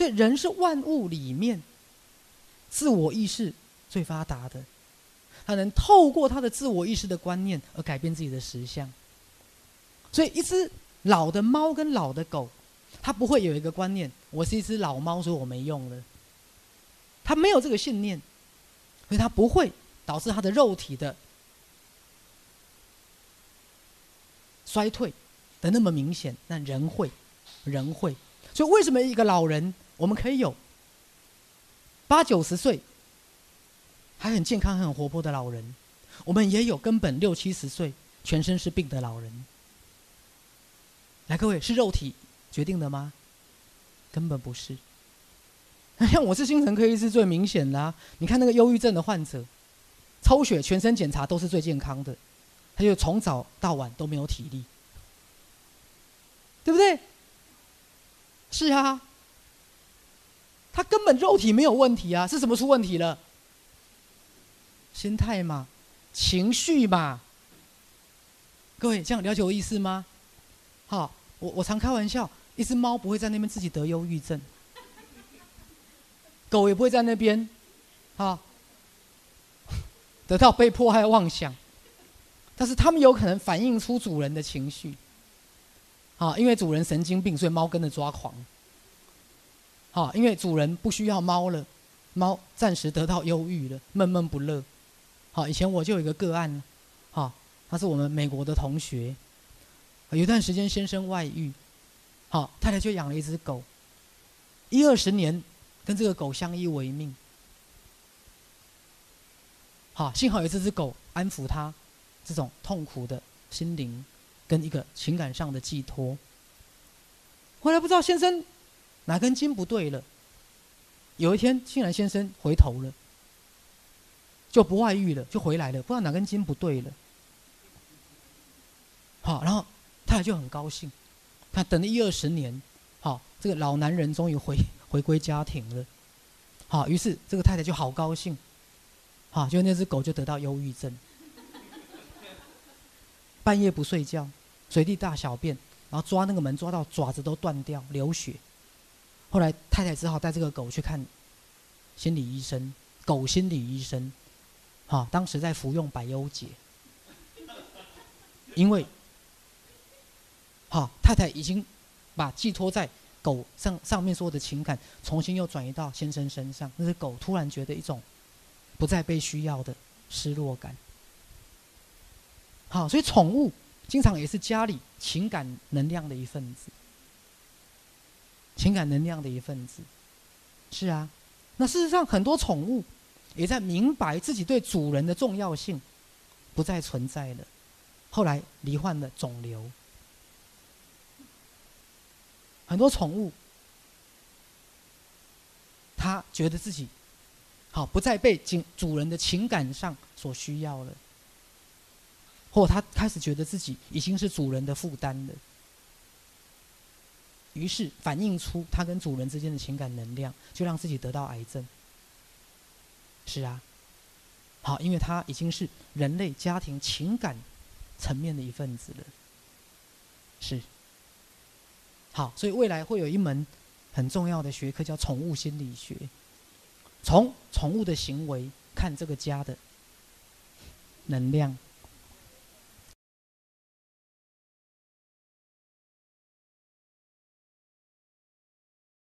所以人是万物里面自我意识最发达的，他能透过他的自我意识的观念而改变自己的实相。所以，一只老的猫跟老的狗，它不会有一个观念：我是一只老猫，所以我没用了。它没有这个信念，所以它不会导致它的肉体的衰退的那么明显。但人会，人会。所以，为什么一个老人我们可以有八九十岁还很健康、很活泼的老人，我们也有根本六七十岁全身是病的老人？来，各位，是肉体决定的吗？根本不是。像我是精神科医师，最明显的，你看那个忧郁症的患者，抽血全身检查都是最健康的，他就从早到晚都没有体力，对不对？是啊，他根本肉体没有问题啊，是什么出问题了？心态嘛，情绪嘛。各位，这样了解我意思吗？好。我我常开玩笑，一只猫不会在那边自己得忧郁症，狗也不会在那边，啊，得到被迫害妄想，但是他们有可能反映出主人的情绪，啊，因为主人神经病，所以猫跟着抓狂，好，因为主人不需要猫了，猫暂时得到忧郁了，闷闷不乐，好，以前我就有一个个案，好，他是我们美国的同学。有一段时间，先生外遇，好，太太就养了一只狗，一二十年跟这个狗相依为命，好，幸好有这只狗安抚他这种痛苦的心灵跟一个情感上的寄托。后来不知道先生哪根筋不对了，有一天竟然先生回头了，就不外遇了，就回来了，不知道哪根筋不对了，好，然后。太太就很高兴，他等了一二十年，好，这个老男人终于回 回归家庭了，好，于是这个太太就好高兴，好，就那只狗就得到忧郁症，半夜不睡觉，随地大小便，然后抓那个门抓到爪子都断掉流血，后来太太只好带这个狗去看心理医生，狗心理医生，好，当时在服用百忧解，因为。好，太太已经把寄托在狗上上面所有的情感，重新又转移到先生身上。那只狗突然觉得一种不再被需要的失落感。好，所以宠物经常也是家里情感能量的一份子，情感能量的一份子。是啊，那事实上很多宠物也在明白自己对主人的重要性不再存在了，后来罹患了肿瘤。很多宠物，他觉得自己好不再被主主人的情感上所需要了，或他开始觉得自己已经是主人的负担了，于是反映出他跟主人之间的情感能量，就让自己得到癌症。是啊，好，因为他已经是人类家庭情感层面的一份子了，是。好，所以未来会有一门很重要的学科叫宠物心理学，从宠物的行为看这个家的能量。